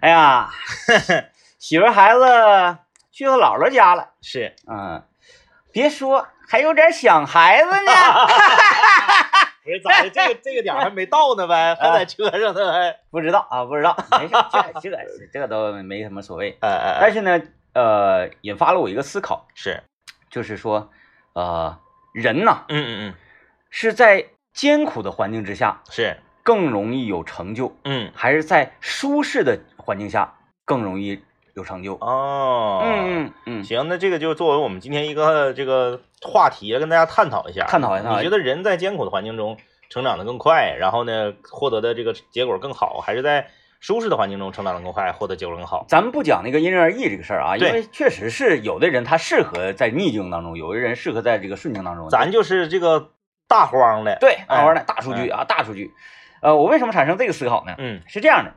哎呀，媳妇孩子去他姥姥家了，是，嗯，别说，还有点想孩子呢。不是咋的？这个这个点儿还没到呢呗，还在车上呢，还，不知道啊，不知道，没事，这这个这个都没什么所谓。哎哎哎，但是呢，呃，引发了我一个思考，是，就是说，呃，人呐嗯嗯嗯，是在艰苦的环境之下是，更容易有成就，嗯，还是在舒适的环境下更容易有成就？哦，嗯嗯嗯，行，那这个就作为我们今天一个这个话题，跟大家探讨一下。探讨一下你觉得人在艰苦的环境中成长的更快，然后呢，获得的这个结果更好，还是在舒适的环境中成长的更快，获得结果更好？咱们不讲那个因人而异这个事儿啊，因为确实是有的人他适合在逆境当中，有的人适合在这个顺境当中。咱就是这个大荒的，对大荒的，哎大数据啊，大数据。呃，我为什么产生这个思考呢？嗯是这样的，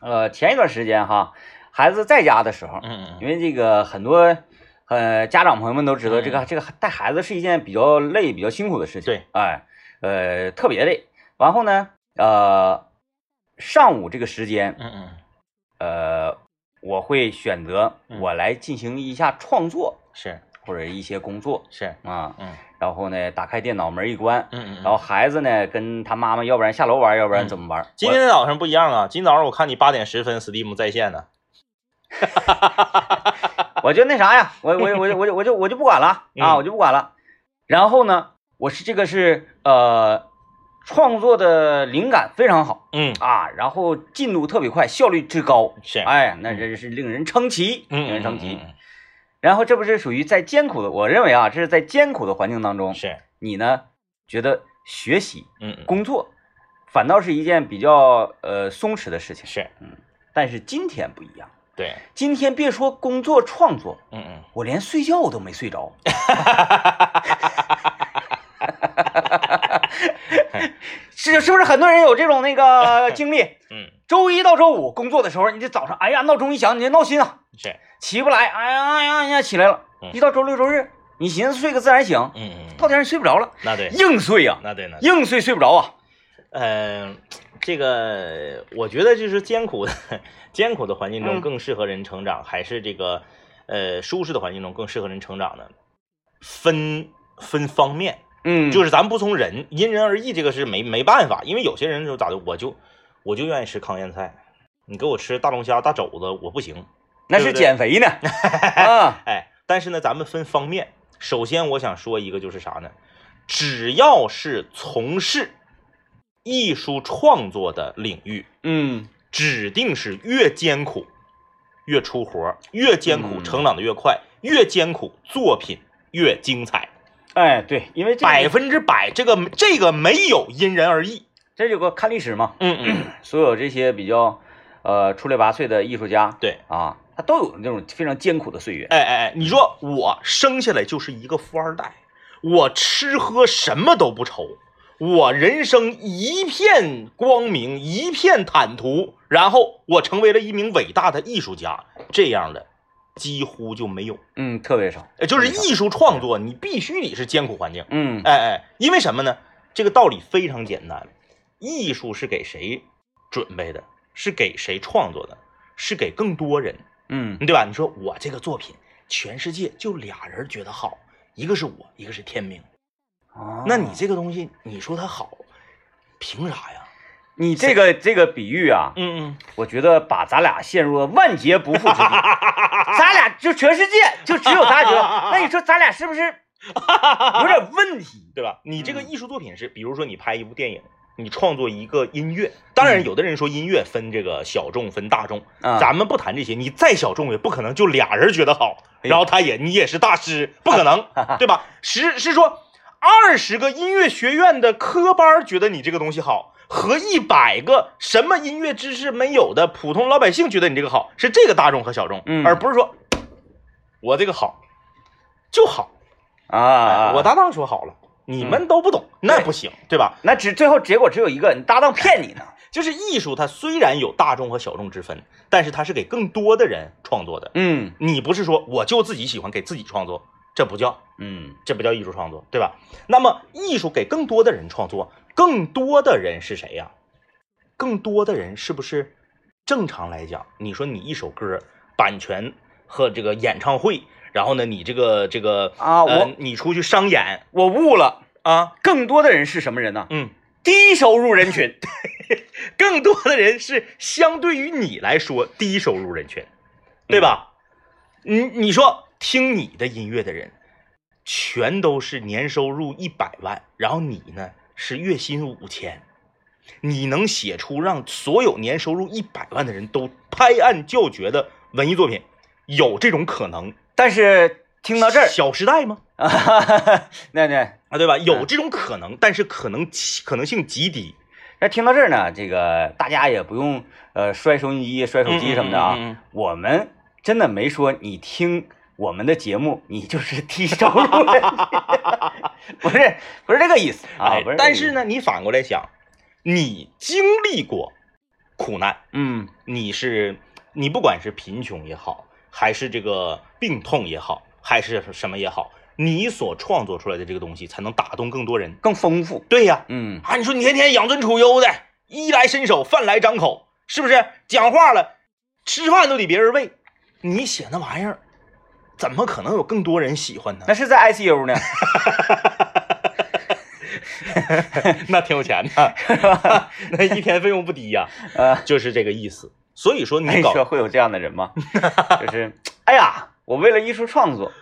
呃，前一段时间哈，孩子在家的时候，嗯嗯因为这个很多呃家长朋友们都知道，嗯这个这个带孩子是一件比较累、比较辛苦的事情。对，哎，呃，特别累。然后呢，呃，上午这个时间，嗯嗯，呃，我会选择嗯我来进行一下创作是或者一些工作是，啊。嗯然后呢，打开电脑门一关，嗯嗯，然后孩子呢跟他妈妈，要不然下楼玩，要不然怎么玩？今天早上不一样啊，今早上我看你八点十分 Steam 在线呢，我 我就那啥呀，我我我我就我就我就不管了啊，嗯我就不管了。然后呢，我是这个是呃创作的灵感非常好嗯啊，然后进度特别快，效率之高，是，哎，那真是令人称奇，嗯令人称奇。嗯然后这不是属于在艰苦的，我认为啊，这是在艰苦的环境当中，是，你呢觉得学习嗯嗯工作反倒是一件比较呃松弛的事情。是，嗯但是今天不一样，对，今天别说工作创作，嗯嗯。我连睡觉我都没睡着。是是不是很多人有这种那个经历？嗯，周一到周五工作的时候，你这早上，哎呀，闹钟一响，你就闹心啊，是，起不来，哎呀哎呀哎呀，起来了。嗯。一到周六周日，你寻思睡个自然醒，嗯嗯，到点儿你睡不着了，那对，硬睡呀、那对，那，硬睡睡不着啊。嗯、这个我觉得就是艰苦的 艰苦的环境中嗯。更适合人成长，还是这个呃舒适的环境中更适合人成长呢？分分方面，嗯，就是是咱不从人因人而异，这个是没没办法，因为有些人就咋的，我就我就愿意吃糠咽菜，你给我吃大龙虾、大肘子，我不行。那是减肥呢 啊。哎，但是呢，咱们分方面。首先，我想说一个就是啥呢？只要是从事艺术创作的领域，嗯指定是越艰苦越出活，越艰苦嗯成长的越快，越艰苦作品越精彩，哎，对，因为这百个分之百。这个这个没有因人而异。这有个看历史嘛，嗯嗯，所有这些比较呃出类拔萃的艺术家对。啊，他都有那种非常艰苦的岁月。哎哎哎，你说我生下来就是一个富二代，我吃喝什么都不愁，我人生一片光明，一片坦途，然后我成为了一名伟大的艺术家，这样的几乎就没有。嗯，特别少。呃，就是艺术创作，你必须得是艰苦环境。嗯哎哎，因为什么呢？这个道理非常简单，艺术是给谁准备的？是给谁创作的？是给更多人。嗯对吧？你说我这个作品，全世界就俩人觉得好，一个是我，一个是天明。哦那你这个东西，你说它好，凭啥呀？你这个这个比喻啊，嗯嗯，我觉得把咱俩陷入了万劫不复之地。咱俩就全世界就只有咱俩觉得，那你说咱俩是不是 有点问题？对吧？你这个嗯艺术作品是，比如说你拍一部电影，你创作一个音乐，当然嗯。有的人说音乐分这个小众分大众，啊，咱们不谈这些，你再小众也不可能就俩人觉得好，哎然后他也你也是大师，不可能，对吧？是是说二十个音乐学院的科班觉得你这个东西好，和一百个什么音乐知识没有的普通老百姓觉得你这个好，是这个大众和小众，嗯。而不是说我这个好就好，啊，哎我搭档说好了，你们都不懂，那不行，对吧？那只最后结果只有一个，你搭档骗你呢。就是艺术，它虽然有大众和小众之分，但是它是给更多的人创作的。嗯你不是说我就自己喜欢给自己创作，这不叫嗯这不叫艺术创作，对吧？那么艺术给更多的人创作，更多的人是谁呀？更多的人是不是正常来讲，你说你一首歌版权和这个演唱会，然后呢，你这个这个啊，呃我你出去商演我悟了，啊，更多的人是什么人呢？嗯，低收入人群。更多的人是相对于你来说低收入人群，对吧？你你说听你的音乐的人，全都是年收入一百万，然后你呢是月薪五千，你能写出让所有年收入一百万的人都拍案叫绝的文艺作品，有这种可能？但是听到这儿，小时代吗？啊，那那啊，对吧？有这种可能，但是可能可能性极低。那听到这儿呢，这个大家也不用呃摔收音机、摔手机什么的啊。嗯嗯嗯嗯我们真的没说你听我们的节目，你就是低收入人群，不是不是这个意思啊。但是，呢，你反过来想，你经历过苦难，嗯你是你不管是贫穷也好，还是这个病痛也好，还是什么也好，你所创作出来的这个东西才能打动更多人。更丰富。对呀，嗯啊，你说你天天养尊处优的，衣来伸手，饭来张口，是不是？讲话了，吃饭都得别人喂，你写那玩意儿，怎么可能有更多人喜欢呢？那是在 ICU 呢，那挺有钱的 那一天费用不低呀、啊，就是这个意思。所以说哎，你搞说会有这样的人吗？就是，哎呀，我为了艺术创作，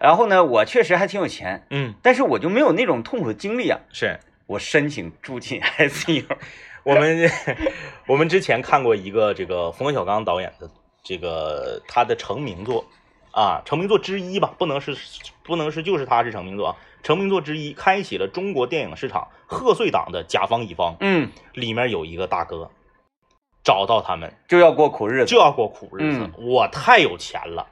然后呢，我确实还挺有钱，嗯但是我就没有那种痛苦的经历啊。是我申请住进 ICU，我们我们之前看过一个这个冯小刚导演的这个他的成名作啊，成名作之一吧，不能是不能是就是他是成名作啊，成名作之一，开启了中国电影市场贺岁档的甲方乙方，嗯，里面有一个大哥找到他们。就要过苦日子。就要过苦日子，嗯。我太有钱了，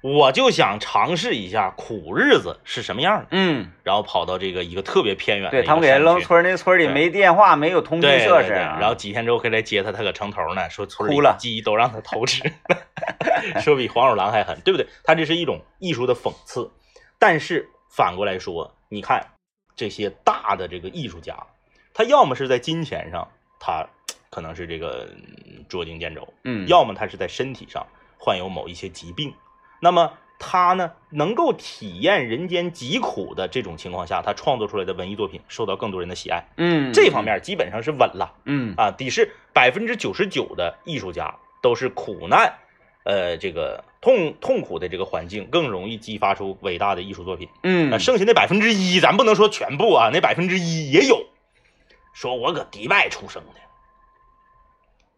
我就想尝试一下苦日子是什么样的，嗯，然后跑到这个一个特别偏远的对一个他们给人扔村儿那村里没电话，没有通讯设施然后几天之后回来接他，他搁城头呢，说村里哭了。鸡都让他偷吃，说比黄鼠狼还狠，对不对？他这是一种艺术的讽刺，但是反过来说，你看这些大的这个艺术家，他要么是在金钱上，他可能是这个嗯捉襟见肘，嗯，要么他是在身体上患有某一些疾病，那么他呢能够体验人间疾苦的这种情况下，他创作出来的文艺作品受到更多人的喜爱，嗯这方，面基本上是稳了嗯啊，得是百分之九十九的艺术家都是苦难，呃，这个痛痛苦的这个环境更容易激发出伟大的艺术作品。嗯那剩下那百分之一，咱不能说全部啊，那百分之一也有。说我搁迪拜出生的，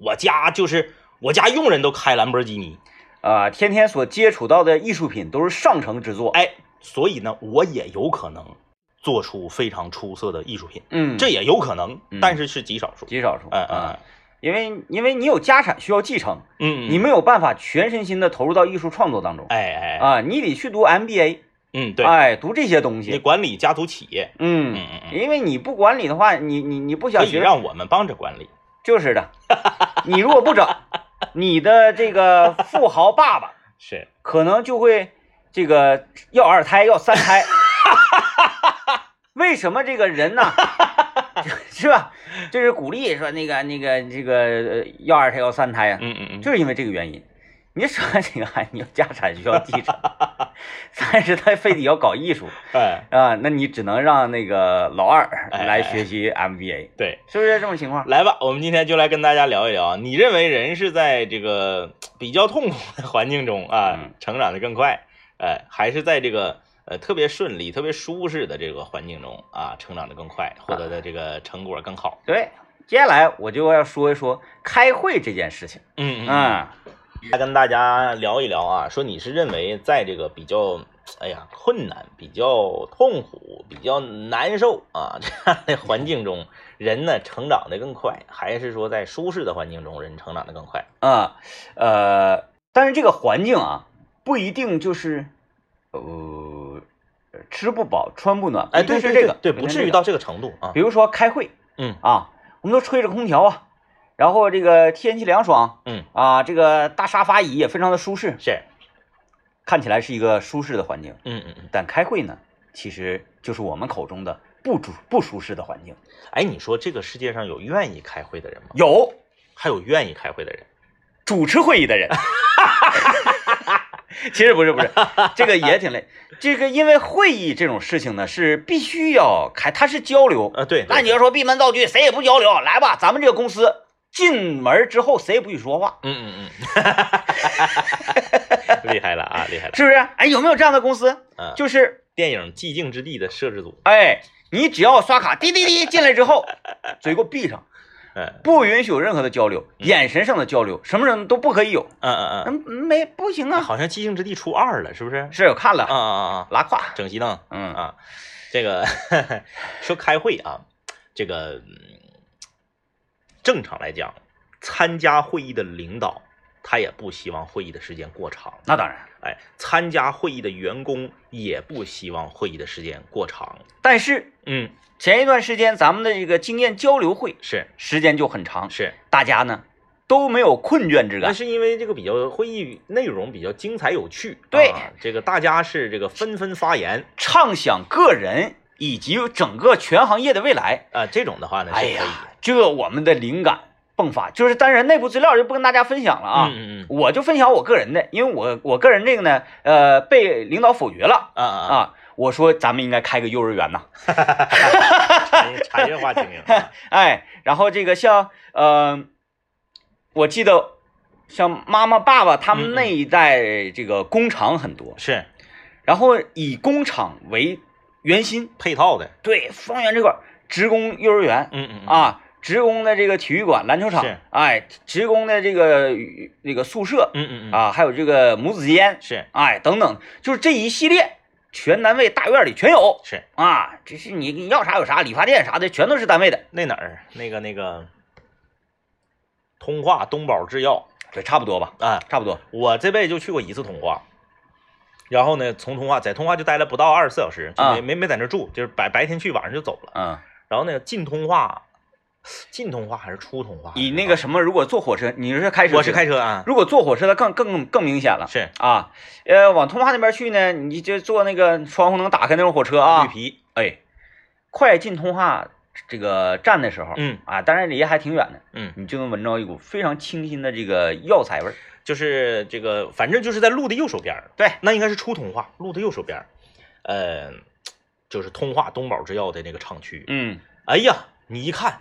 我家就是我家佣人都开兰博基尼，啊，天天所接触到的艺术品都是上乘之作。哎，所以呢，我也有可能做出非常出色的艺术品，嗯，这也有可能嗯，但是是极少数。极少数嗯啊。嗯，因为因为你有家产需要继承，嗯，你没有办法全身心的投入到艺术创作当中。哎哎，啊，你得去读 MBA，嗯，对，哎，读这些东你西。管理家族企业，嗯嗯嗯嗯。因为你不管理的话，你你你不可以想学，让我们帮着管理。就是的。你如果不整，你的这个富豪爸爸 是，可能就会这个要二胎要三胎。为什么这个人呢？是吧？就是鼓励说那个那个这个呃要二胎要三胎啊，嗯嗯嗯，就是因为这个原因。你说这个你有家产需要继承，但是他非得要搞艺术哎，啊，那你只能让那个老二哎来学习 MBA，对。是不是这种情况？来吧，我们今天就来跟大家聊一聊，你认为人是在这个比较痛苦的环境中啊嗯成长的更快，呃，还是在这个呃特别顺利、特别舒适的这个环境中啊成长的更快，获得的这个成果更好？对，接下来我就要说一说开会这件事情。嗯嗯来跟大家聊一聊啊，说你是认为在这个比较哎呀困难、比较痛苦、比较难受啊这样的环境中，人呢成长的更快，还是说在舒适的环境中人成长的更快？啊呃，但是这个环境啊，不一定就是呃吃不饱穿不暖，哎，对是这个，对，不至于到这个程度啊比。如说开会嗯啊，我们都吹着空调啊，然后这个天气凉爽嗯，啊，这个大沙发椅也非常的舒适，是，看起来是一个舒适的环境。嗯嗯嗯。但开会呢，其实就是我们口中的不主不舒适的环境。哎，你说这个世界上有愿意开会的人吗？有，还有愿意开会的人？主持会议的人。其实不是不是，这个也挺累。这个因为会议这种事情呢，是必须要开，它是交流。呃，对，那你要说闭门造车，谁也不交流，来吧，咱们这个公司进门之后谁也不许说话，嗯嗯嗯，厉害了啊，厉害了。是不是？哎，有没有这样的公司？嗯，就是电影《寂静之地》的摄制组。哎，你只要刷卡，滴滴滴 进来之后，嘴给我闭上，嗯不允许有任何的交流，眼神上的交流，什么人都不可以有。嗯嗯嗯，嗯，没不行啊。好像《寂静之地》出二了，是不是？是我看了，啊啊啊！拉胯。整熄灯。嗯啊，这个 说开会啊，这个嗯正常来讲，参加会议的领导他也不希望会议的时间过长，那当然，哎，参加会议的员工也不希望会议的时间过长。但是嗯，前一段时间咱们的这个经验交流会是。时间就很长，是，大家呢都没有困倦之感。那。是因为这个比较会议内容比较精彩有趣，对。啊这个大家是这个纷纷发言。畅想个人以及整个全行业的未来。啊，这种的话呢。哎呀，这我们的灵感迸发，就是当然内部资料就不跟大家分享了啊。嗯嗯嗯我就分享我个人的，因为我我个人这个呢，呃，被领导否决了啊啊。我说咱们应该开个幼儿园呐，产业产业化经营啊，哎，然后这个像呃，我记得像妈妈爸爸他们那一代，这个工厂很多，是然后以工厂为圆心，配套的。对方圆这块儿职工幼儿园。嗯嗯嗯。啊，职工的这个体育馆、篮球场。是，哎，职工的这个那个宿舍。嗯嗯嗯。啊，还有这个母子间，是。哎，等等，就是这一系列，全单位大院里全有。是。啊。这是你你要啥有啥，理发店啥的全都是单位的，那哪儿？那个那个通化东宝制药。这差不多吧，啊，差不多。我这辈子就去过一次通化。然后呢，从通化在通化就待了不到二十四小时，就没、啊没没在那住，就是白白天去，晚上就走了。嗯，然后呢，进通化，进通化还是出通化？以那个什么，如果坐火车，你是开车？我是开。车啊，如果坐火车，它更更更明显了是啊。呃，往通化那边去呢，你就坐那个窗户能打开那种火车啊绿。皮，哎，快进通化这个站的时候，嗯啊，当然离还挺远的，嗯，你就能闻着一股非常清新的这个药材味儿。就是这个，反正就是在路的右手边儿对，那应该是出通化，路的右手边儿呃，就是通化东宝制药的那个厂区。嗯哎呀，你一看，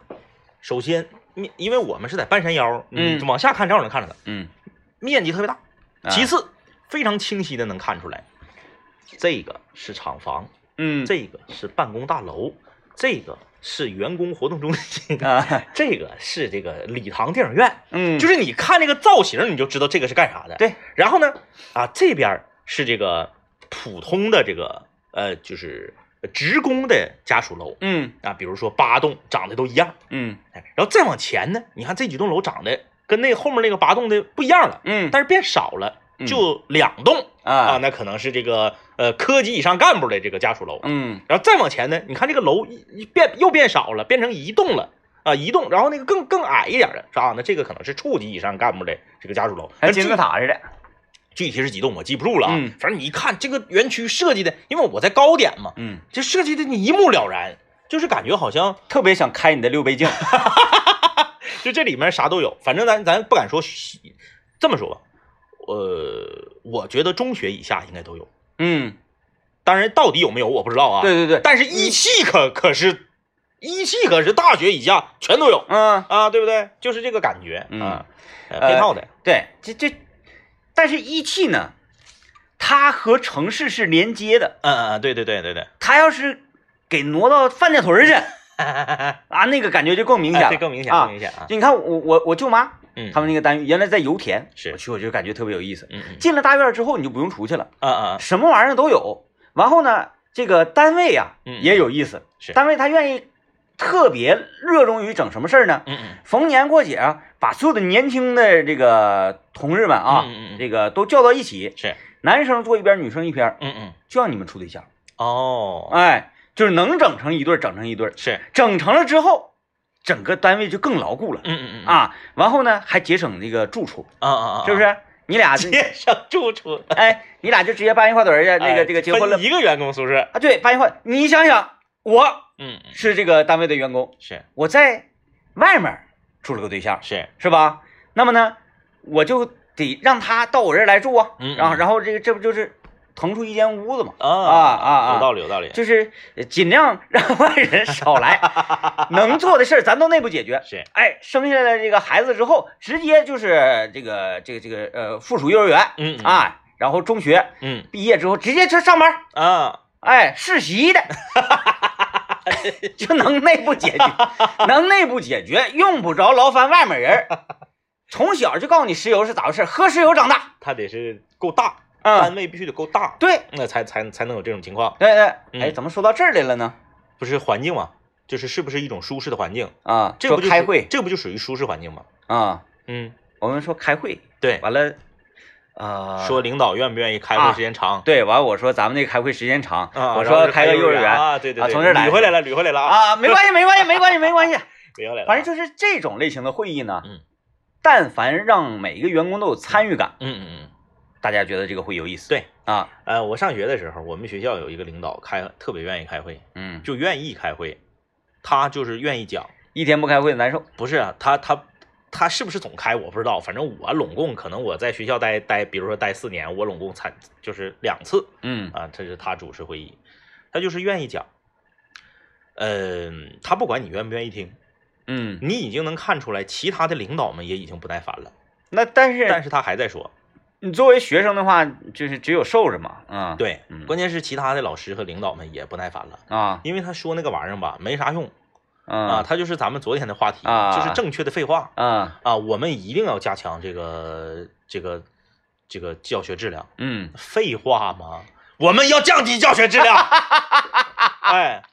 首先面，因为我们是在半山腰，嗯往下看正好能看着它，嗯。面积特别大。啊其次，非常清晰的能看出来，这个是厂房，嗯，这个是办公大楼，这个是员工活动中心，啊，这个是这个礼堂电影院。嗯，就是你看这个造型，你就知道这个是干啥的。对，然后呢，啊这边是这个普通的这个呃，就是职工的家属楼嗯啊，比如说八栋长得都一样，嗯哎，然后再往前呢，你看这几栋楼长得跟那后面那个八栋的不一样了，嗯，但是变少了，嗯就两栋啊，啊，那可能是这个呃科级以上干部的这个家属楼。嗯然后再往前呢，你看这个楼一一变又变少了，变成一栋了啊，一栋，然后那个更更矮一点的是吧？那这个可能是处级以上干部的这个家属楼，那具还金字塔似的。具体是几栋我记不住了啊。嗯反正你一看这个园区设计的，因为我在高点嘛，嗯，这设计的你一目了然，就是感觉好像特别想开你的六倍镜。就这里面啥都有。反正咱咱不敢说这么说吧，呃，我觉得中学以下应该都有，嗯，当然到底有没有我不知道啊。对对对，但是一汽可可是，一汽可是大学以下全都有。嗯，啊，对不对？就是这个感觉。嗯。啊，配套的，对，这这，但是一汽呢，它和城市是连接的，嗯嗯嗯，对对对对对，它要是给挪到范家屯去 啊，那个感觉就更明显了，更明显，啊更。明显啊。就你看我我我舅妈嗯，他们那个单元原来在油田，是。我去我就感觉特别有意思。嗯嗯。进了大院之后，你就不用出去了，啊啊什么玩意儿都有。完后呢，这个单位呀、嗯也有意思，是。单位他愿意特别热衷于整什么事儿呢？嗯嗯。逢年过节啊，把所有的年轻的这个同志们啊，嗯嗯嗯。这个都叫到一起，是。男生坐一边，女生一边，嗯嗯。就让你们处对象。哦。哎，就是能整成一对儿，整成一对儿，是。整成了之后，整个单位就更牢固了。嗯嗯嗯啊，完后呢还节省那个住处，啊啊啊，是不是？你俩节省住处 哎，你俩就直接搬一块堆儿去，那个哎这个结婚了一个员工宿舍，啊？对，搬一块。你想想，我嗯嗯是这个单位的员工，是我在外面处了个对象，是是吧？那么呢，我就得让他到我这儿来住啊，嗯然后嗯然后这个这不就是腾出一间屋子嘛，啊啊啊啊。有道理有道理，就是尽量让外人少来，能做的事儿咱都内部解决。是。哎，生下来这个孩子之后，直接就是这个这个这个呃附属幼儿园。嗯嗯。啊，然后中学嗯。毕业之后直接去上班，啊。哎，世袭的，就能内部解决，能内部解决，用不着劳烦外面人。从小就告诉你石油是咋回事，喝石油长大。他得是够大，单嗯，位必须得够大，对那才才才能有这种情况。对对，嗯哎，怎么说到这儿来了呢？不是环境嘛，就是是不是一种舒适的环境？啊，这不就开会这不就属于舒适环境吗？啊，嗯，我们说开会，对，完了，啊，说领导愿不愿意开会啊时间长？对，完了我说咱们那个开会时间长，啊，我说开个幼儿园啊，对对从这儿来捋回来了，捋回来了啊，啊，没关系，没关系，没关系，没关系，捋回来反正就是这种类型的会议呢，嗯，但凡让每一个员工都有参与感，嗯嗯嗯，大家觉得这个会有意思。对啊，呃，我上学的时候，我们学校有一个领导开特别愿意开会，嗯，就愿意开会，他就是愿意讲，一天不开会难受。不是啊，他他他是不是总开我不知道，反正我拢共可能我在学校待待，比如说待四年，我拢共参就是两次嗯。啊，这是他主持会议，他就是愿意讲，嗯、他不管你愿不愿意听，嗯，你已经能看出来，其他的领导们也已经不耐烦了，那但是但是他还在说，你作为学生的话，就是只有受着嘛。啊，对，嗯关键是其他的老师和领导们也不耐烦了，啊因为他说那个玩意儿吧没啥用啊，啊他就是咱们昨天的话题，啊就是正确的废话啊啊，我们一定要加强这个这个这个教学质量。嗯废话吗？我们要降低教学质量。哎，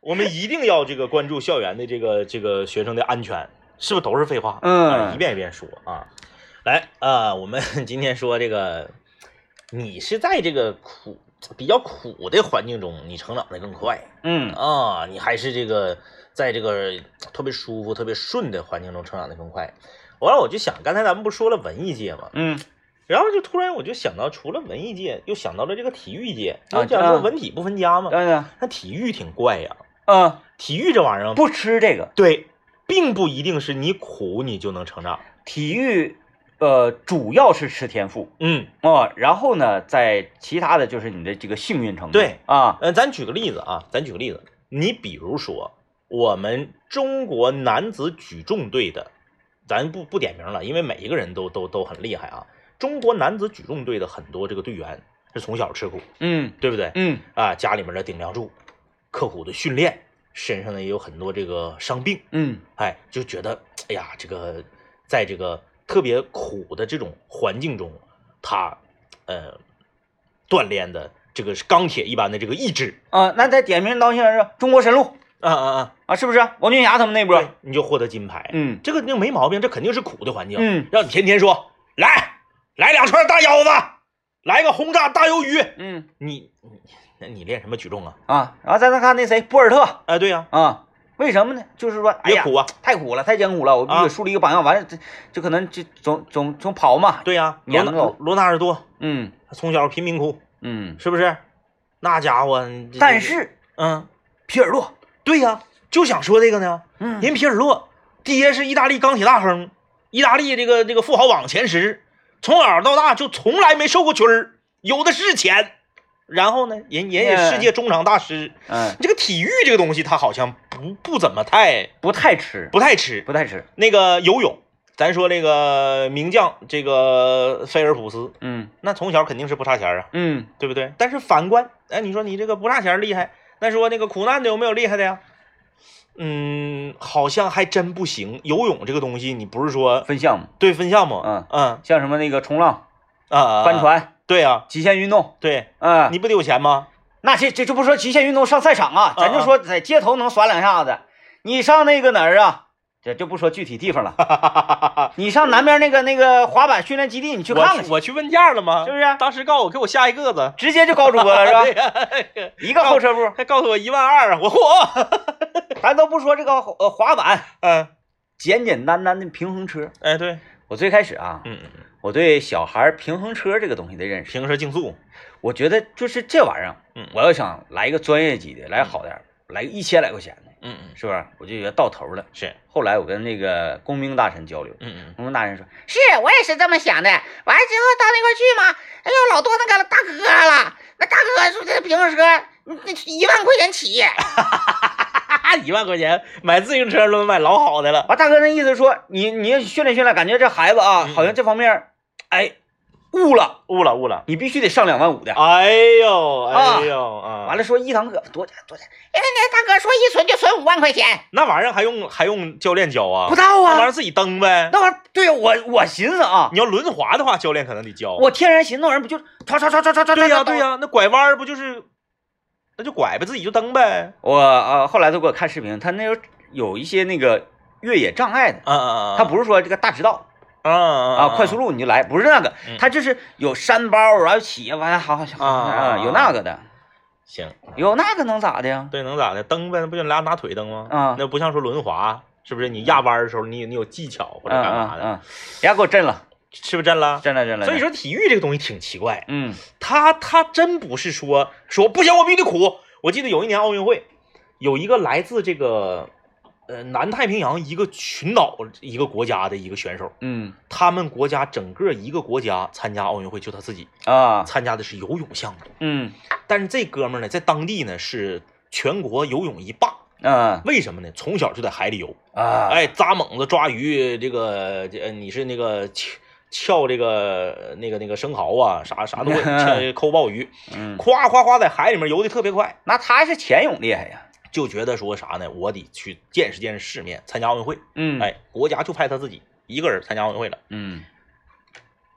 我们一定要这个关注校园的这个这个学生的安全，是不是都是废话？嗯哎一遍一遍说啊。来啊、我们 今天说这个，你是在这个苦比较苦的环境中，你成长的更快嗯啊，你还是这个在这个特别舒服、特别顺的环境中成长的更快。完了，我就想，刚才咱们不说了文艺界吗？嗯然后就突然我就想到，除了文艺界，又想到了这个体育界。啊我讲说文体不分家嘛，对对那体育挺怪呀。嗯，体育这玩意儿，不吃这个对，并不一定是你苦你就能成长。体育，呃，主要是吃天赋嗯，哦，然后呢，在其他的就是你的这个幸运程度。对啊，呃，咱举个例子啊，咱举个例子，你比如说我们中国男子举重队的，咱不不点名了，因为每一个人都都都很厉害啊。中国男子举重队的很多这个队员是从小吃苦，嗯对不对？嗯啊，家里面的顶梁柱，刻苦的训练，身上呢也有很多这个伤病，嗯哎，就觉得哎呀，这个在这个特别苦的这种环境中，他呃锻炼的这个是钢铁一般的这个意志。啊，那再点名道姓是中国神鹿。啊啊啊，啊，是不是？王俊霞他们那波。对，，你就获得金牌，嗯。这个就没毛病，这肯定是苦的环境，嗯。让你天天说来来两串大腰子，来个轰炸大鱿鱼，嗯。你你那你练什么举重啊？啊，然后再再看那谁博尔特。哎，对呀、啊，为什么呢？就是说，哎呀，苦啊，太苦了，太艰苦了，我必须树立一个榜样。完了，这就可能就总总总跑嘛。对呀、罗纳年头罗纳尔多嗯他从小贫民窟，嗯，是不是？那家伙，但，是嗯，皮尔洛，对呀，就想说这个呢。嗯人皮尔洛爹是意大利钢铁大亨，意大利这个这个富豪榜前十，从小到大就从来没受过屈儿，有的是钱。然后呢，人人也嗯世界中场大师。嗯，这个体育这个东西，他好像不不怎么太不太吃，不太吃。不太吃。那个游泳，咱说这个名将这个菲尔普斯，嗯那从小肯定是不差钱啊。嗯对不对？但是反观，哎，你说你这个不差钱厉害，那说那个苦难的有没有厉害的呀？嗯，好像还真不行。游泳这个东西，你不是说分项目，对分项目，嗯嗯像什么那个冲浪、啊，帆，船、对啊、极限运动，对，嗯，你不得有钱吗？那这这就不说极限运动上赛场啊，咱就说在街头能耍两下子。你上那个哪儿啊？这就不说具体地方了。你上南边那个那个滑板训练基地，你去看看去，我我去问价了吗？是不是？当时告诉我给我下一个子，直接就高主播了是吧？对呀，一个后车部，还告诉我一万二，我嚯，咱都不说这个呃滑板，嗯，简简单单的平衡车。哎对，我最开始啊，嗯我对小孩平衡车这个东西的认识，平衡车竞速，我觉得就是这玩意儿，嗯我要想来一个专业级的，来好点儿，来个一千来块钱的，嗯嗯是不是？我就觉得到头了。是，后来我跟那个工兵大臣交流，嗯嗯工兵大臣说，是我也是这么想的。完了之后到那块儿去嘛，哎呦，老多那个大哥了，那大哥说这平衡车，那一万块钱起。嗯，一万块钱买自行车都能买老好的了。完大哥那意思说，你你训练训练，感觉这孩子啊，嗯好像这方面，哎，悟了，误了误了。你必须得上两万五的。哎呦哎呦啊！完了说一堂课多少钱多少钱？人家那大哥说一存就存五万块钱，那玩意儿还用还用教练教啊？不到啊那玩意儿，自己蹬呗。那玩意儿对呀，我我寻思啊，你要轮滑的话，教练可能得教。我天然寻思那玩意儿不就唰唰唰唰唰唰？对呀对。呀，那拐弯不就是，那就拐呗，自己就蹬呗。我啊后来他给我看视频，他那时候有一些那个越野障碍的！他不是说这个大直道啊啊啊快速路你就来，不是那个嗯，他就是有山包，然后起完好好啊啊有那个的，行，有那个能咋的呀？对，能咋的？蹬呗，那不就俩拿腿蹬吗？啊那不像说轮滑，是不是？你压弯的时候，你你有技巧或者嗯干嘛的，嗯嗯，人家给我震了，是不是震了？震了震了。所以说体育这个东西挺奇怪，嗯他他真不是说说不行，我必须得苦。我记得有一年奥运会，有一个来自这个呃南太平洋一个群岛一个国家的一个选手，嗯。他们国家整个一个国家参加奥运会，就他自己啊。参加的是游泳项目，嗯。但是这哥们呢，在当地呢是全国游泳一霸。嗯为什么呢？从小就在海里游，啊。哎，扎猛子抓鱼，这个你是那个撬撬这个那个那个生蚝啊，啥啥都会，撬抠鲍鱼，嗯，夸夸夸在海里面游的特别快，那他是潜泳厉害呀。就觉得说啥呢？我得去见识见识世面，参加奥运会。嗯哎，国家就派他自己一个人参加奥运会了，嗯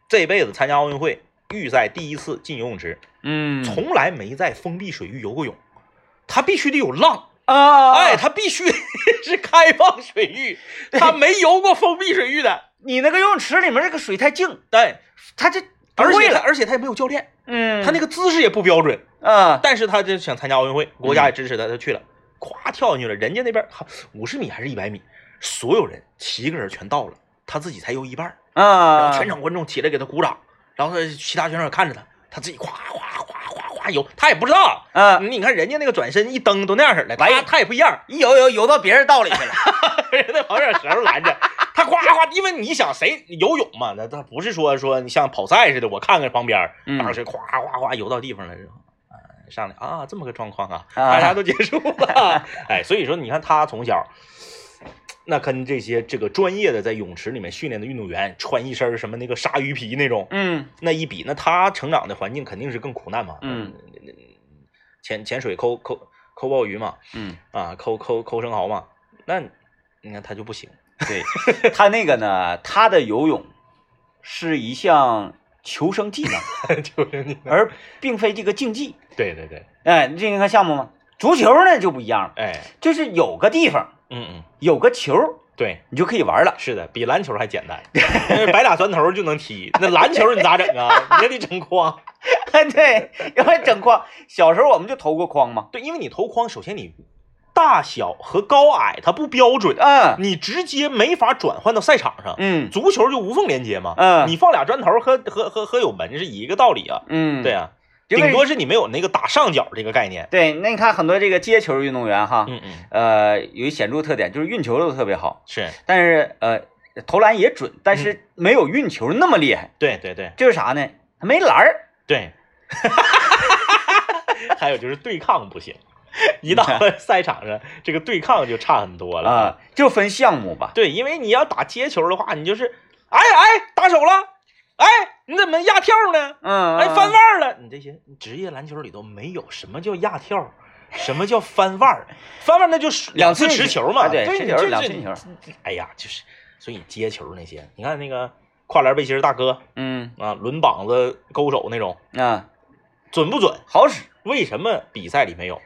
这辈子参加奥运会预赛第一次进游泳池，嗯从来没在封闭水域游过泳，他必须得有浪。啊哎，他必须 是开放水域，他没游过封闭水域的。你那个游泳池里面这个水太静，对，他这而且他。而且他也没有教练，嗯，他那个姿势也不标准。啊但是他就想参加奥运会，国家也支持他，他去了，咵跳进去了。人家那边五十米还是一百米，所有人七个人全到了，他自己才游一半啊后全场观众起来给他鼓掌，然后他其他选手也看着他，他自己咵咵咵咵咵游，他也不知道。啊，你看人家那个转身一蹬都那样式的，他哎他也不一样，一游游游到别人道里去了。人在旁边有舌头拦着，他夸夸，因为你想谁游泳嘛，那他不是说说你像跑赛似的，我看看旁边，嗯当时夸夸夸游到地方了上来啊，这么个状况啊，啊大家都结束了，哎，所以说你看他从小。那跟这些这个专业的在泳池里面训练的运动员穿一身什么那个鲨鱼皮那种，嗯那一比，那他成长的环境肯定是更苦难嘛。嗯，潜潜水抠抠抠鲍鱼嘛，嗯，啊，抠抠抠生蚝嘛，那你看他就不行。对他那个呢，他的游泳是一项求生技能，求生技能，而并非这个竞技。对对对，哎，你这你看项目吗？足球呢就不一样了，哎，就是有个地方嗯嗯，有个球，对，你就可以玩了。是的，比篮球还简单，因为摆俩砖头就能踢。那篮球你咋整啊？你也得整筐。对，因为整筐，小时候我们就投过筐嘛。对，因为你投筐，首先你大小和高矮它不标准，嗯你直接没法转换到赛场上。嗯足球就无缝连接嘛，嗯你放俩砖头和和和和有门是一个道理啊。嗯，对啊，顶多是你没有那个打上角这个概念。对，那你看很多这个接球运动员哈，嗯嗯，呃，有一显著特点就是运球都特别好，是但是呃投篮也准，但是没有运球那么厉害。对对对就是啥呢？他没篮儿。对。还有就是对抗不行，一到了赛场上，这个对抗就差很多了啊，就分项目吧。对，因为你要打接球的话，你就是，哎哎，打手了，哎，你怎么压跳呢？嗯，哎，翻腕了，你这些职业篮球里头没有什么叫压跳，什么叫翻腕儿？翻腕儿那就是两次持球嘛，啊对，对，持球你这这两次球。哎呀，就是，所以接球那些，你看那个跨栏背心大哥嗯啊，抡膀子勾手那种，啊，准不准？好使。为什么比赛里没有？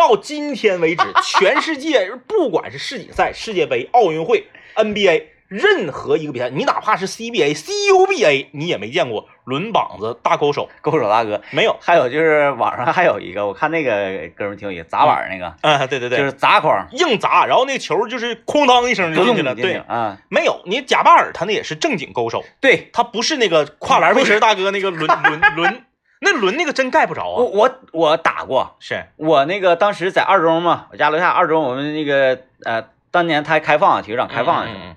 到今天为止，全世界不管是世锦赛、世界杯、奥运会、NBA，任何一个比赛，你哪怕是 CBA、CUBA，你也没见过抡膀子大勾手，勾手大哥。没有。还有就是网上还有一个，我看那个哥们挺有意思，砸碗那个，啊，对对对，就是砸筐，硬砸，然后那个球就是哐当一声就进去了。对，啊，没有，你贾巴尔他那也是正经勾手，对，他不是那个跨栏背心大哥那个抡抡抡那轮那个真盖不着啊。我我我打过，是，我那个当时在二中嘛，我家楼下二中，我们那个呃，当年他还开放，体育场开放的时候，嗯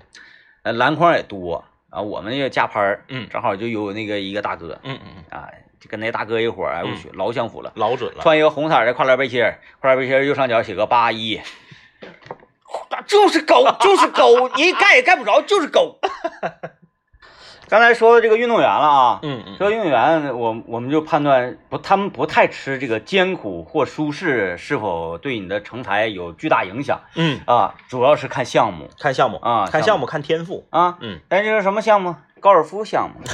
呃，篮筐也多啊，我们那个加拍儿嗯正好就有那个一个大哥嗯嗯嗯，啊，就跟那大哥一伙儿，哎，我嗯去，老相符了。老准了。穿一个红色的跨栏背心儿，跨栏背心儿右上角写个八一，就是狗，就是狗，你盖也盖不着，就是狗。刚才说的这个运动员了啊，嗯嗯说运动员，我我们就判断不，他们不太吃这个艰苦或舒适是否对你的成才有巨大影响嗯，啊，主要是看项目看项目啊看项目，看天赋。啊。嗯，但这是什么项目？高尔夫项目。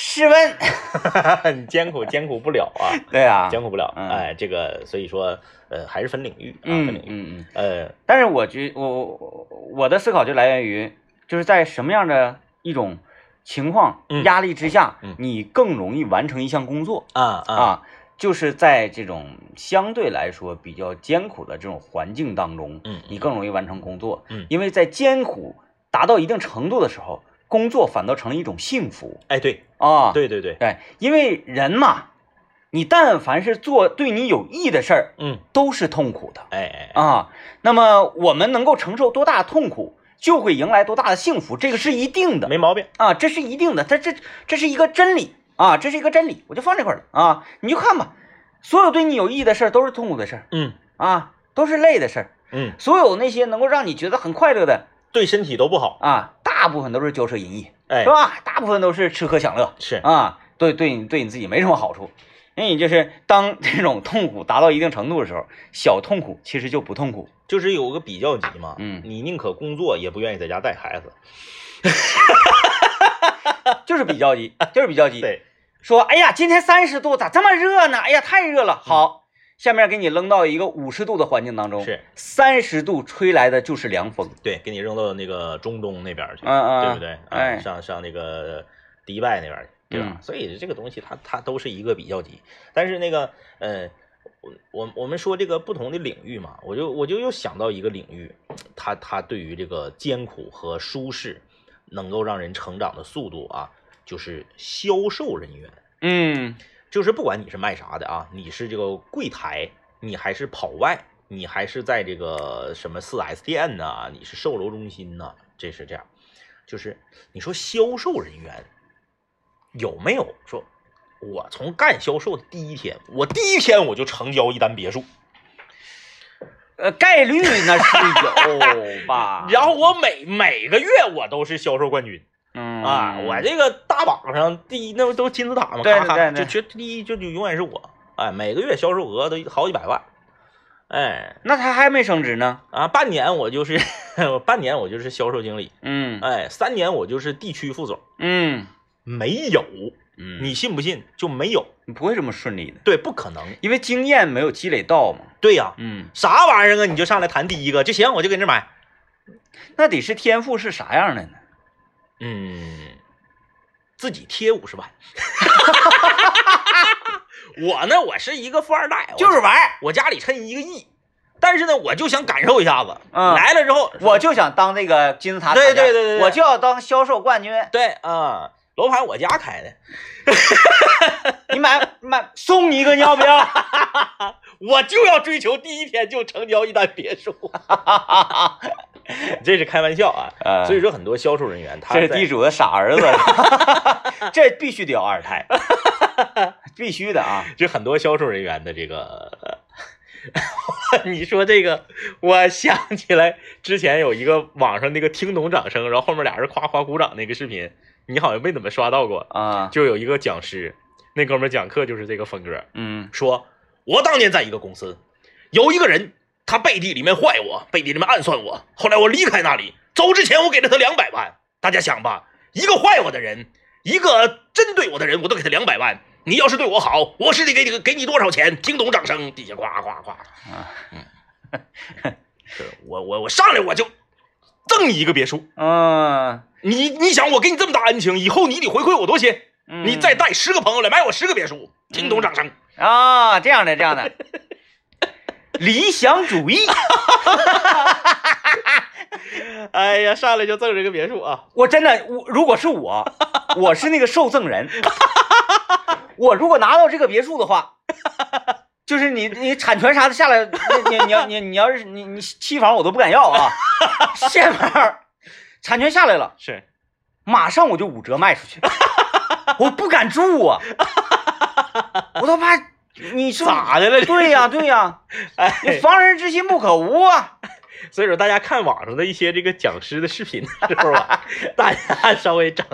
试问，你艰苦艰苦不了啊，对啊，艰苦不了。嗯哎，这个所以说，呃，还是分领域啊，嗯分领域。嗯嗯。呃，但是我觉我我我的思考就来源于，就是在什么样的一种情况嗯压力之下嗯，你更容易完成一项工作啊啊，啊，就是在这种相对来说比较艰苦的这种环境当中，嗯，你更容易完成工作。嗯因为在艰苦达到一定程度的时候，工作反倒成了一种幸福哎，对啊。对对对，对，因为人嘛，你但凡是做对你有益的事儿，嗯，都是痛苦的。哎哎，啊，那么我们能够承受多大痛苦，就会迎来多大的幸福，这个是一定的。没毛病。啊，这是一定的，它这这是一个真理。啊，这是一个真理，我就放这块儿了。啊，你就看吧，所有对你有意义的事儿都是痛苦的事儿。嗯。啊，都是累的事儿，嗯，所有那些能够让你觉得很快乐的对身体都不好。啊，大部分都是骄奢淫逸，哎。是，吧？大部分都是吃喝享乐。是，啊，对对你对你自己没什么好处。那你就是当 这种痛苦达到一定程度的时候，小痛苦其实就不痛苦。就是有个比较级嘛。嗯你宁可工作，也不愿意在家带孩子。就是比较级，就是比较级。对，说，哎呀，今天三十度，咋这么热呢？哎呀，太热了。好，下面给你扔到一个五十度的环境当中，是三十度吹来的就是凉风。对，给你扔到那个中东那边去，嗯嗯对不对？啊哎上上那个迪拜那边去，对吧？嗯所以这个东西它它都是一个比较级，但是那个呃，我我我们说这个不同的领域嘛，我就我就又想到一个领域，它它对于这个艰苦和舒适能够让人成长的速度啊，就是销售人员。嗯就是不管你是卖啥的啊，你是这个柜台，你还是跑外，你还是在这个什么四 S 店呐、你是售楼中心呐、这是这样。就是你说销售人员有没有说，我从干销售的第一天，我第一天我就成交一单别墅，呃，概率那是有吧？然后我每每个月我都是销售冠军。嗯。啊，我这个大榜上第一，那不都金字塔吗？对对对就就第一就就永远是我，哎，每个月销售额都好几百万，哎。那他还没升职呢。啊，半年我就是 半年我就是销售经理，嗯。哎，三年我就是地区副总，嗯没有，嗯，你信不信就没有？你不会这么顺利的，对，不可能。因为经验没有积累到嘛。对呀、嗯，啥玩意儿啊？你就上来谈第一个就行，我就跟这买。那得是天赋是啥样的呢？嗯，自己贴五十万。我呢，我是一个富二代，就是玩儿，我家里趁一个亿，但是呢，我就想感受一下子。嗯来了之后，我就想当那个金字塔对对对对对我就要当销售冠军。对啊、楼盘我家开的，你买买送你一个，你要不要？我就要追求第一天就成交一单别墅，这是开玩笑啊。呃所以说，很多销售人员他这是地主的傻儿子，这必须得要二胎，必须的啊！就很多销售人员的这个，你说这个，我想起来之前有一个网上那个听懂掌声，然后后面俩人夸夸鼓掌那个视频，你好像没怎么刷到过。啊，就有一个讲师，那哥们讲课就是这个风格，嗯说我当年在一个公司，有一个人他背地里面坏我，背地里面暗算我，后来我离开那里，走之前我给了他两百万。大家想吧，一个坏我的人，一个针对我的人，我都给他两百万。你要是对我好，我是得给你给你多少钱？听懂掌声，底下呱呱呱。啊 是我我我上来我就赠你一个别墅。嗯，你你想我给你这么大恩情，以后你得回馈我多些。嗯你再带十个朋友来买我十个别墅，听懂掌声。啊，这样的这样的，理想主义，哎呀，上来就赠这个别墅啊！我真的，我如果是我，我是那个受赠人。我如果拿到这个别墅的话，就是你你产权啥的下来，你你你要你你要是你你期房我都不敢要啊，现房产权下来了，是，马上我就五折卖出去，我不敢住啊，我都怕你是咋的了？对呀、对呀、哎，你防人之心不可无啊。所以说大家看网上的一些这个讲师的视频的时候啊，大家稍微长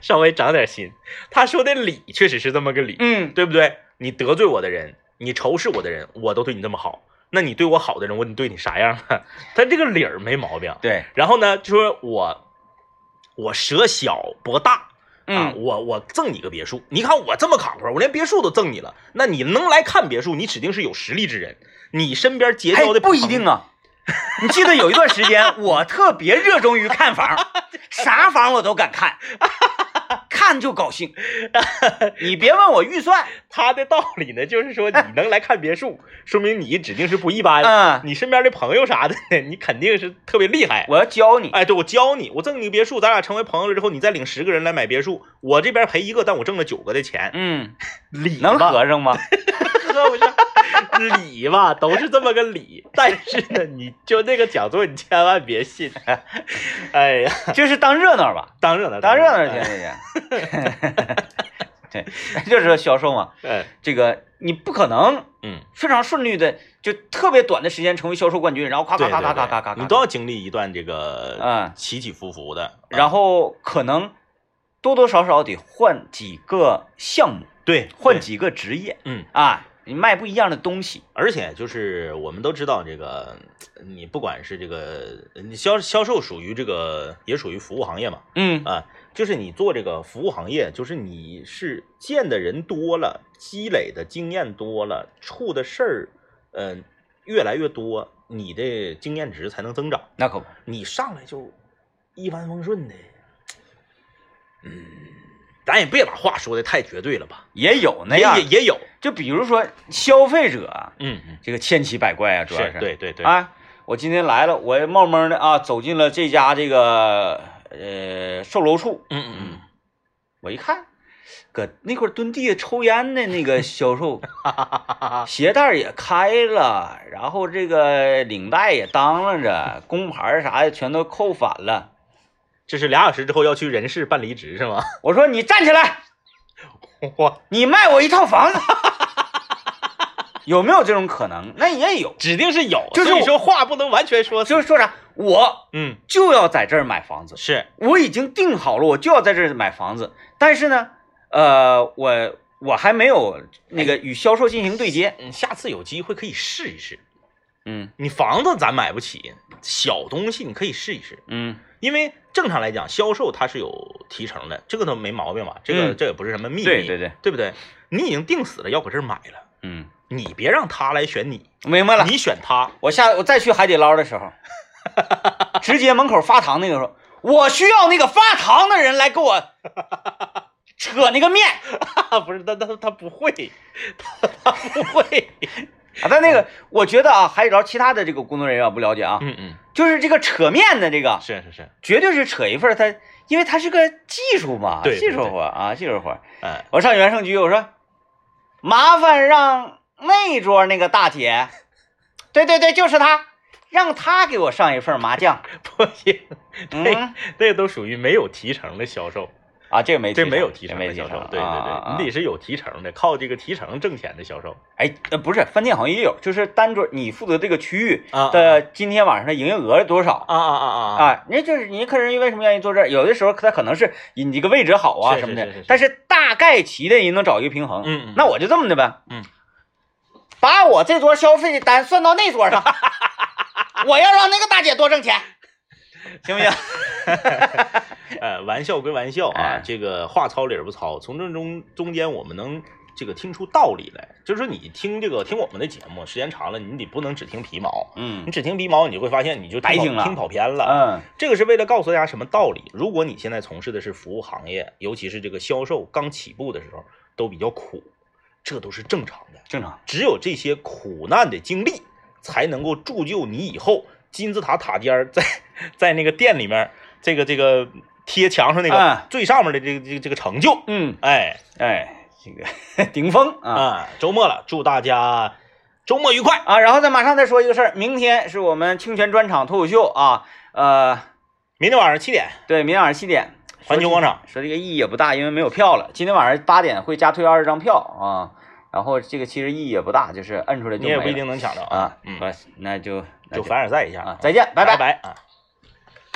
稍微长点心。他说的理确实是这么个理，嗯，对不对？你得罪我的人，你仇视我的人，我都对你这么好，那你对我好的人，我得对你啥样啊？他这个理儿没毛病。对，然后呢，就说我我舍小博大。啊，嗯，我我赠你个别墅，你看我这么坎坷，我连别墅都赠你了，那你能来看别墅，你指定是有实力之人，你身边结交的不一定啊。你记得有一段时间，我特别热衷于看房，啥房我都敢看，看就高兴。你别问我预算，他的道理呢，就是说你能来看别墅，说明你指定是不一般。嗯，你身边的朋友啥的，你肯定是特别厉害。我要教你。哎，对，我教你，我赠你个别墅，咱俩成为朋友了之后，你再领十个人来买别墅，我这边赔一个，但我挣了九个的钱，嗯，理能吧合上吗？合不上，理吧，都是这么个理。但是呢，你就那个讲座，你千万别信。哎呀，就是当热闹吧，当热闹，当热闹去。行行行。对，就是说销售嘛，哎，这个你不可能嗯，非常顺利的，就特别短的时间成为销售冠军，然后咔对对咔咔咔咔咔，咔，你都要经历一段这个嗯起起伏伏的。然后可能多多少少得换几个项目，对，对换几个职业嗯。啊，你卖不一样的东西。而且就是我们都知道，这个你不管是这个你销销售属于这个也属于服务行业嘛，嗯。啊，就是你做这个服务行业，就是你是见的人多了，积累的经验多了，处的事儿，嗯、越来越多，你的经验值才能增长。那可不，你上来就一帆风顺的，嗯，咱也别把话说的太绝对了吧，也有那样也，也有，就比如说消费者啊，嗯嗯，这个千奇百怪啊，主要是对对对，啊，我今天来了，我冒蒙的啊走进了这家这个呃售楼处，嗯嗯我一看，搁那块蹲地下抽烟的那个销售，嗯，鞋带也开了，然后这个领带也当啷着，工牌啥的全都扣反了。这是俩小时之后要去人事办离职是吗？我说你站起来，我你卖我一套房子，有没有这种可能？那也有，指定是有，就是我所以说话不能完全说。就是说啥，我嗯，就要在这儿买房子，是，我已经定好了，我就要在这儿买房子，但是呢，呃，我我还没有那个与销售进行对接，嗯，下次有机会可以试一试。嗯你房子咱买不起，小东西你可以试一试，嗯因为正常来讲，销售它是有提成的，这个都没毛病吧？这个、嗯这也不是什么秘密，对对对，对不对？你已经定死了要搁这儿买了，嗯，你别让他来选你，明白了。你选他，我下我再去海底捞的时候，直接门口发糖那个时候，我需要那个发糖的人来给我 扯那个面 不是他他他不会，他他不会，啊。但那个我觉得啊，海底捞其他的这个工作人员我不了解啊，嗯嗯，就是这个扯面的这个，是是是，绝对是扯一份他，因为他是个技术嘛，对对技术活啊，技术活儿。哎，我上原盛局，我说麻烦让那桌那个大姐，对对对，就是她，让她给我上一份麻将。不行，那嗯这个都属于没有提成的销售。啊，这个没这没有提成的销售对对对，你得是有提成的，靠这个提成挣钱的销售哎，呃，不是，饭店好像也有，就是单桌你负责这个区域啊的今天晚上的营业额是多少啊啊啊啊！啊？人家就是你客人为什么愿意坐这儿？有的时候他可能是你这个位置好啊什么的是是是是是，但是大概齐的人能找一个平衡。嗯嗯那我就这么的呗，嗯，把我这桌消费的单算到那桌上，我要让那个大姐多挣钱，行不行？呃，玩笑归玩笑啊哎，这个话糙理儿不糙，从这中中间我们能这个听出道理来。就是说你听这个听我们的节目，时间长了，你得不能只听皮毛，嗯你只听皮毛，你就会发现你就跑白听了听跑偏了。嗯这个是为了告诉大家什么道理？如果你现在从事的是服务行业，尤其是这个销售刚起步的时候，都比较苦，这都是正常的。正常。只有这些苦难的经历，才能够铸就你以后金字塔塔尖儿在在那个店里面，这个这个贴墙上那嗯个最上面的这个这个这个成就。嗯，哎哎，这个 顶峰啊啊，周末了，祝大家周末愉快。啊！然后再马上再说一个事儿，明天是我们清泉专场脱口秀啊，呃，明天晚上七点，对，明天晚上七点，环球广场。说这个意义也不大，因为没有票了。今天晚上八点会加退二十张票啊，然后这个其实意义也不大，就是摁出来就你也不一定能抢着啊。嗯，那就那就凡尔赛一下啊，再见，拜拜拜啊。